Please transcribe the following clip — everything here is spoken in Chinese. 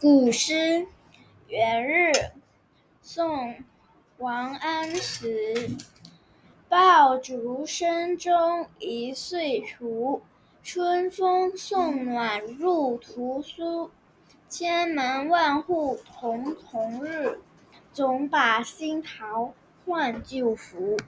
古诗元日宋王安石爆竹声中一岁除，春风送暖入屠苏，千门万户瞳瞳日，总把新桃换旧符。